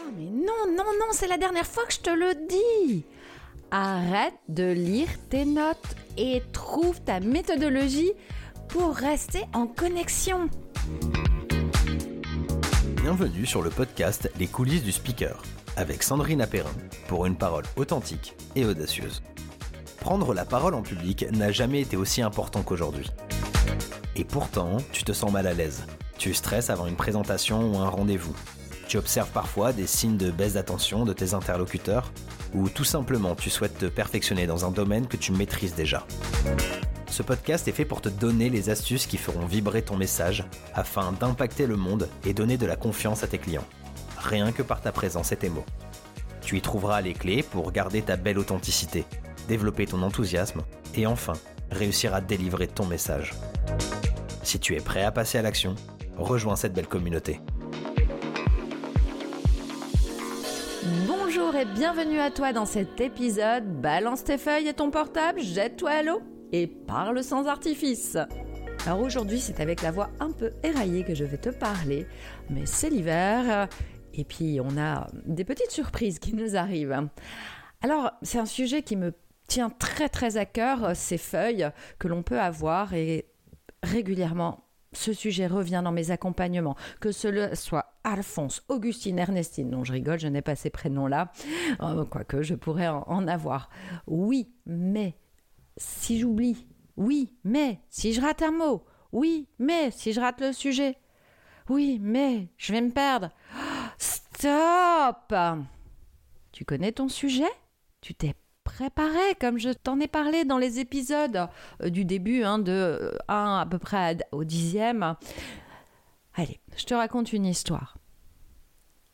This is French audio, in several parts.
Oh mais non, non, non, c'est la dernière fois que je te le dis. Arrête de lire tes notes et trouve ta méthodologie pour rester en connexion. Bienvenue sur le podcast Les coulisses du speaker avec Sandrine Apérin pour une parole authentique et audacieuse. Prendre la parole en public n'a jamais été aussi important qu'aujourd'hui. Et pourtant, tu te sens mal à l'aise. Tu stresses avant une présentation ou un rendez-vous. Tu observes parfois des signes de baisse d'attention de tes interlocuteurs ou tout simplement tu souhaites te perfectionner dans un domaine que tu maîtrises déjà. Ce podcast est fait pour te donner les astuces qui feront vibrer ton message afin d'impacter le monde et donner de la confiance à tes clients. Rien que par ta présence et tes mots. Tu y trouveras les clés pour garder ta belle authenticité, développer ton enthousiasme et enfin réussir à délivrer ton message. Si tu es prêt à passer à l'action, rejoins cette belle communauté. Bonjour et bienvenue à toi dans cet épisode. Balance tes feuilles et ton portable, jette-toi à l'eau et parle sans artifice. Alors aujourd'hui, c'est avec la voix un peu éraillée que je vais te parler, mais c'est l'hiver et puis on a des petites surprises qui nous arrivent. Alors, c'est un sujet qui me tient très très à cœur, ces feuilles que l'on peut avoir et régulièrement ce sujet revient dans mes accompagnements, que ce soit Alphonse, Augustine, Ernestine, non je rigole, je n'ai pas ces prénoms-là, euh, quoique je pourrais en, avoir. Oui, mais si j'oublie, oui, mais si je rate un mot, oui, mais si je rate le sujet, oui, mais je vais me perdre. stop! Tu connais ton sujet? Tu t'es préparé, comme je t'en ai parlé dans les épisodes euh, du début, hein, de 1 à peu près au dixième. Allez, je te raconte une histoire.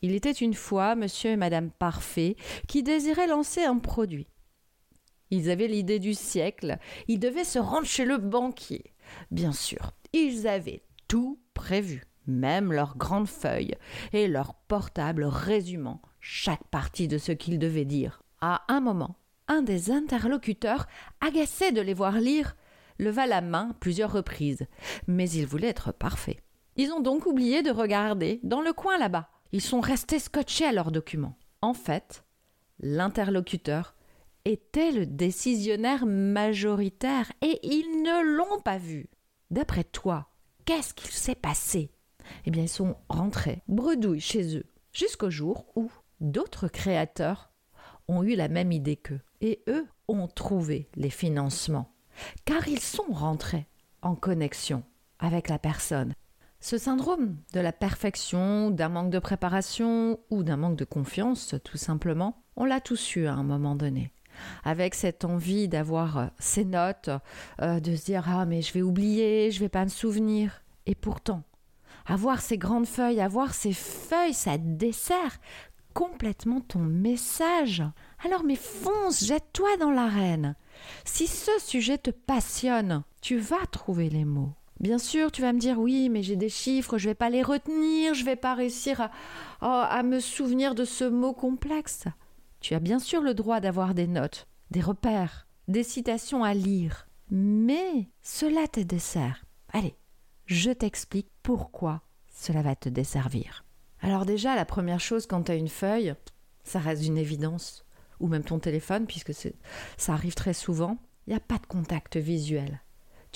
Il était une fois monsieur et madame Parfait qui désiraient lancer un produit. Ils avaient l'idée du siècle, ils devaient se rendre chez le banquier. Bien sûr, ils avaient tout prévu, même leurs grandes feuilles et leur portable résumant chaque partie de ce qu'ils devaient dire. À un moment, un des interlocuteurs, agacé de les voir lire, leva la main plusieurs reprises, mais il voulait être parfait. Ils ont donc oublié de regarder dans le coin là-bas. Ils sont restés scotchés à leurs documents. En fait, l'interlocuteur était le décisionnaire majoritaire et ils ne l'ont pas vu. D'après toi, qu'est-ce qu'il s'est passé? Eh bien, ils sont rentrés, bredouilles chez eux, jusqu'au jour où d'autres créateurs ont eu la même idée qu'eux. Et eux ont trouvé les financements, car ils sont rentrés en connexion avec la personne. Ce syndrome de la perfection, d'un manque de préparation ou d'un manque de confiance, tout simplement, on l'a tous eu à un moment donné. Avec cette envie d'avoir ces notes, euh, de se dire Ah, mais je vais oublier, je vais pas me souvenir. Et pourtant, avoir ces grandes feuilles, avoir ces feuilles, ça dessert complètement ton message. Alors mais fonce, jette-toi dans l'arène. Si ce sujet te passionne, tu vas trouver les mots. Bien sûr, tu vas me dire oui, mais j'ai des chiffres, je vais pas les retenir, je vais pas réussir à, oh, à me souvenir de ce mot complexe. Tu as bien sûr le droit d'avoir des notes, des repères, des citations à lire, mais cela te dessert. Allez, je t'explique pourquoi cela va te desservir. Alors déjà, la première chose quand tu as une feuille, ça reste une évidence, ou même ton téléphone, puisque ça arrive très souvent, il n'y a pas de contact visuel.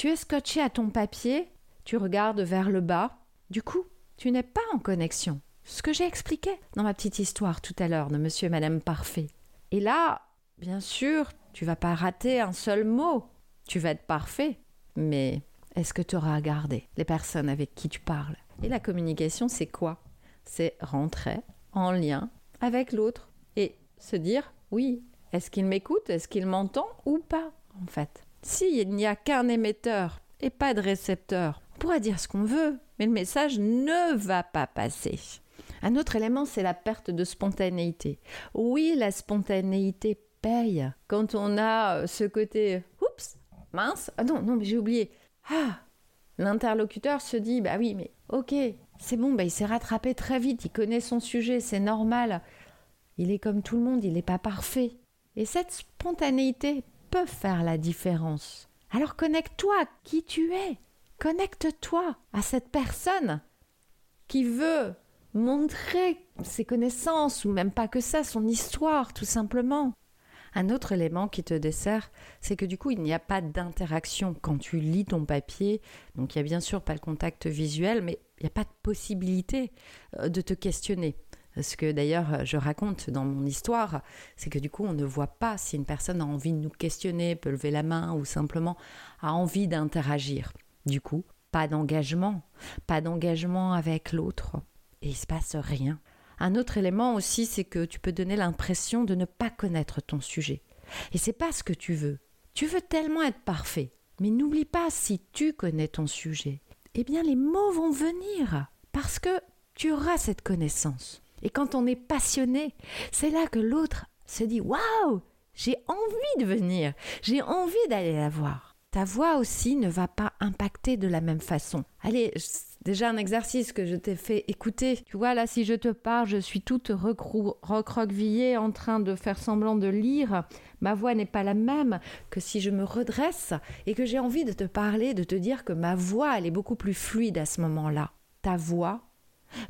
Tu es scotché à ton papier, tu regardes vers le bas, du coup, tu n'es pas en connexion. Ce que j'ai expliqué dans ma petite histoire tout à l'heure de monsieur et madame Parfait. Et là, bien sûr, tu vas pas rater un seul mot. Tu vas être parfait. Mais est-ce que tu auras regardé les personnes avec qui tu parles? Et la communication, c'est quoi? C'est rentrer en lien avec l'autre et se dire oui, est-ce qu'il m'écoute, est-ce qu'il m'entend ou pas en fait? S'il n'y a qu'un émetteur et pas de récepteur, on pourra dire ce qu'on veut, mais le message ne va pas passer. Un autre élément, c'est la perte de spontanéité. Oui, la spontanéité paye. Quand on a euh, ce côté, oups, mince, ah non, non, mais j'ai oublié. Ah, l'interlocuteur se dit, bah oui, mais ok, c'est bon, bah, il s'est rattrapé très vite, il connaît son sujet, c'est normal. Il est comme tout le monde, il n'est pas parfait. Et cette spontanéité peut faire la différence. Alors connecte-toi à qui tu es. Connecte-toi à cette personne qui veut montrer ses connaissances ou même pas que ça, son histoire tout simplement. Un autre élément qui te dessert, c'est que du coup, il n'y a pas d'interaction quand tu lis ton papier. Donc, il n'y a bien sûr pas le contact visuel, mais il n'y a pas de possibilité euh, de te questionner. Ce que d'ailleurs je raconte dans mon histoire, c'est que du coup on ne voit pas si une personne a envie de nous questionner, peut lever la main ou simplement a envie d'interagir. Du coup, pas d'engagement, pas d'engagement avec l'autre, et il se passe rien. Un autre élément aussi, c'est que tu peux donner l'impression de ne pas connaître ton sujet. Et c'est pas ce que tu veux. Tu veux tellement être parfait. Mais n'oublie pas, si tu connais ton sujet, eh bien les mots vont venir. Parce que tu auras cette connaissance. Et quand on est passionné, c'est là que l'autre se dit Waouh, j'ai envie de venir, j'ai envie d'aller la voir. Ta voix aussi ne va pas impacter de la même façon. Allez, déjà un exercice que je t'ai fait écouter. Tu vois, là, si je te parle, je suis toute recroquevillée en train de faire semblant de lire. Ma voix n'est pas la même que si je me redresse et que j'ai envie de te parler, de te dire que ma voix, elle est beaucoup plus fluide à ce moment-là. Ta voix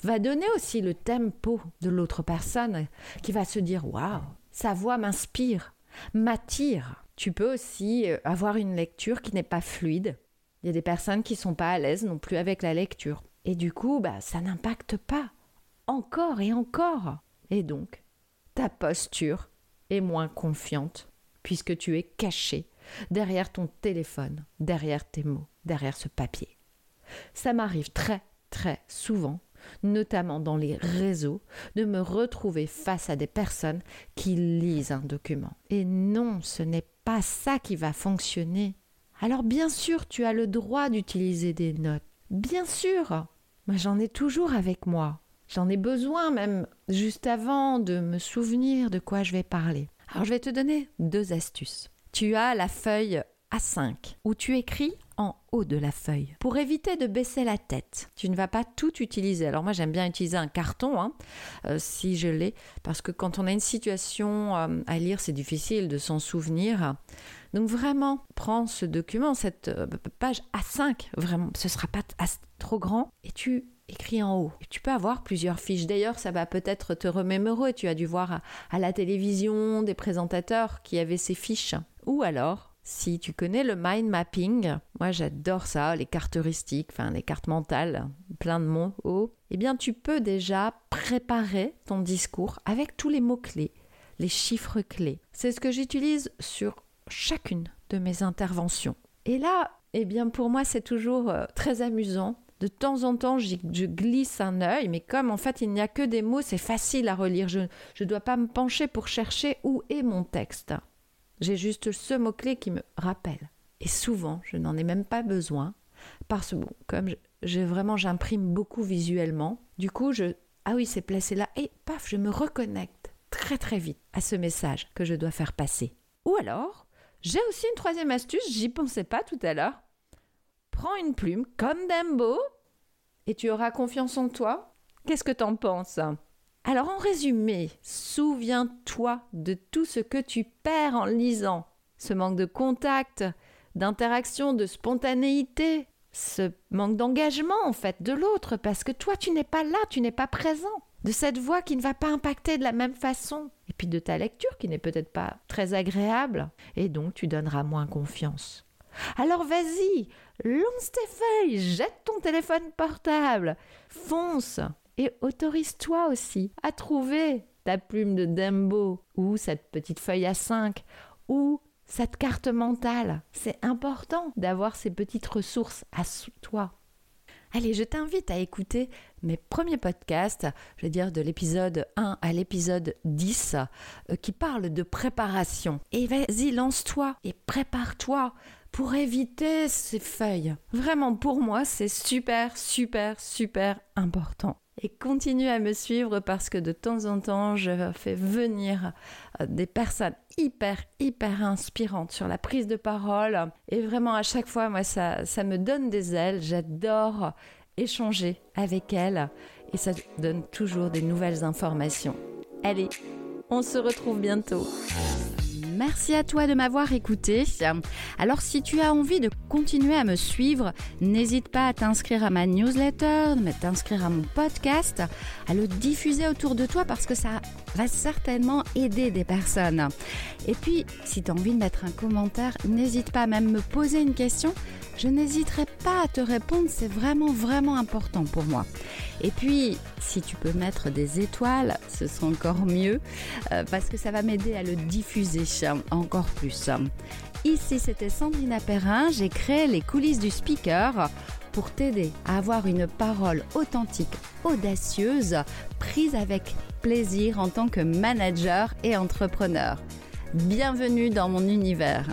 va donner aussi le tempo de l'autre personne qui va se dire waouh, sa voix m'inspire, m'attire. Tu peux aussi euh, avoir une lecture qui n'est pas fluide. Il y a des personnes qui sont pas à l'aise non plus avec la lecture. Et du coup, bah, ça n'impacte pas. Encore et encore. Et donc, ta posture est moins confiante puisque tu es caché derrière ton téléphone, derrière tes mots, derrière ce papier. Ça m'arrive très, très souvent notamment dans les réseaux, de me retrouver face à des personnes qui lisent un document. Et non, ce n'est pas ça qui va fonctionner. Alors bien sûr, tu as le droit d'utiliser des notes. Bien sûr. Moi, j'en ai toujours avec moi. J'en ai besoin même juste avant de me souvenir de quoi je vais parler. Alors je vais te donner deux astuces. Tu as la feuille A5 où tu écris en haut de la feuille pour éviter de baisser la tête. Tu ne vas pas tout utiliser. Alors moi j'aime bien utiliser un carton hein, euh, si je l'ai parce que quand on a une situation euh, à lire c'est difficile de s'en souvenir. Donc vraiment prends ce document, cette euh, page A5, vraiment ce sera pas trop grand et tu écris en haut. tu peux avoir plusieurs fiches. D'ailleurs, ça va peut-être te remémorer. Tu as dû voir à la télévision des présentateurs qui avaient ces fiches. Ou alors, si tu connais le mind mapping, moi j'adore ça, les cartes heuristiques, enfin les cartes mentales, plein de mots hauts, eh bien tu peux déjà préparer ton discours avec tous les mots-clés, les chiffres clés. C'est ce que j'utilise sur chacune de mes interventions. Et là, eh bien pour moi c'est toujours euh, très amusant. De temps en temps, je glisse un œil, mais comme en fait il n'y a que des mots, c'est facile à relire. Je ne dois pas me pencher pour chercher où est mon texte. J'ai juste ce mot-clé qui me rappelle. Et souvent, je n'en ai même pas besoin, parce que, comme je, vraiment j'imprime beaucoup visuellement, du coup, je. Ah oui, c'est placé là, et paf, je me reconnecte très très vite à ce message que je dois faire passer. Ou alors, j'ai aussi une troisième astuce, j'y pensais pas tout à l'heure. Prends une plume comme Dumbo et tu auras confiance en toi. Qu'est-ce que t'en penses? Alors en résumé, souviens-toi de tout ce que tu perds en lisant. Ce manque de contact, d'interaction, de spontanéité, ce manque d'engagement en fait de l'autre parce que toi tu n'es pas là, tu n'es pas présent. De cette voix qui ne va pas impacter de la même façon. Et puis de ta lecture qui n'est peut-être pas très agréable. Et donc tu donneras moins confiance. Alors vas-y, lance tes feuilles, jette ton téléphone portable, fonce, et autorise-toi aussi à trouver ta plume de Dumbo ou cette petite feuille à 5 ou cette carte mentale. C'est important d'avoir ces petites ressources à toi. Allez, je t'invite à écouter mes premiers podcasts, je veux dire de l'épisode 1 à l'épisode 10, euh, qui parlent de préparation. Et vas-y, lance-toi et prépare-toi pour éviter ces feuilles. Vraiment, pour moi, c'est super, super, super important et continue à me suivre parce que de temps en temps, je fais venir euh, des personnes hyper, hyper inspirantes sur la prise de parole. Et vraiment, à chaque fois, moi, ça, ça me donne des ailes. J'adore échanger avec elles et ça donne toujours des nouvelles informations. Allez, on se retrouve bientôt. Merci à toi de m'avoir écouté. Alors si tu as envie de continuer à me suivre, n'hésite pas à t'inscrire à ma newsletter, à t'inscrire à mon podcast, à le diffuser autour de toi parce que ça va certainement aider des personnes. Et puis, si tu as envie de mettre un commentaire, n'hésite pas à même me poser une question. Je n'hésiterai pas à te répondre, c'est vraiment, vraiment important pour moi. Et puis, si tu peux mettre des étoiles, ce sera encore mieux, euh, parce que ça va m'aider à le diffuser encore plus. Ici, c'était Sandrina Perrin, j'ai créé les coulisses du speaker pour t'aider à avoir une parole authentique, audacieuse, prise avec plaisir en tant que manager et entrepreneur. Bienvenue dans mon univers.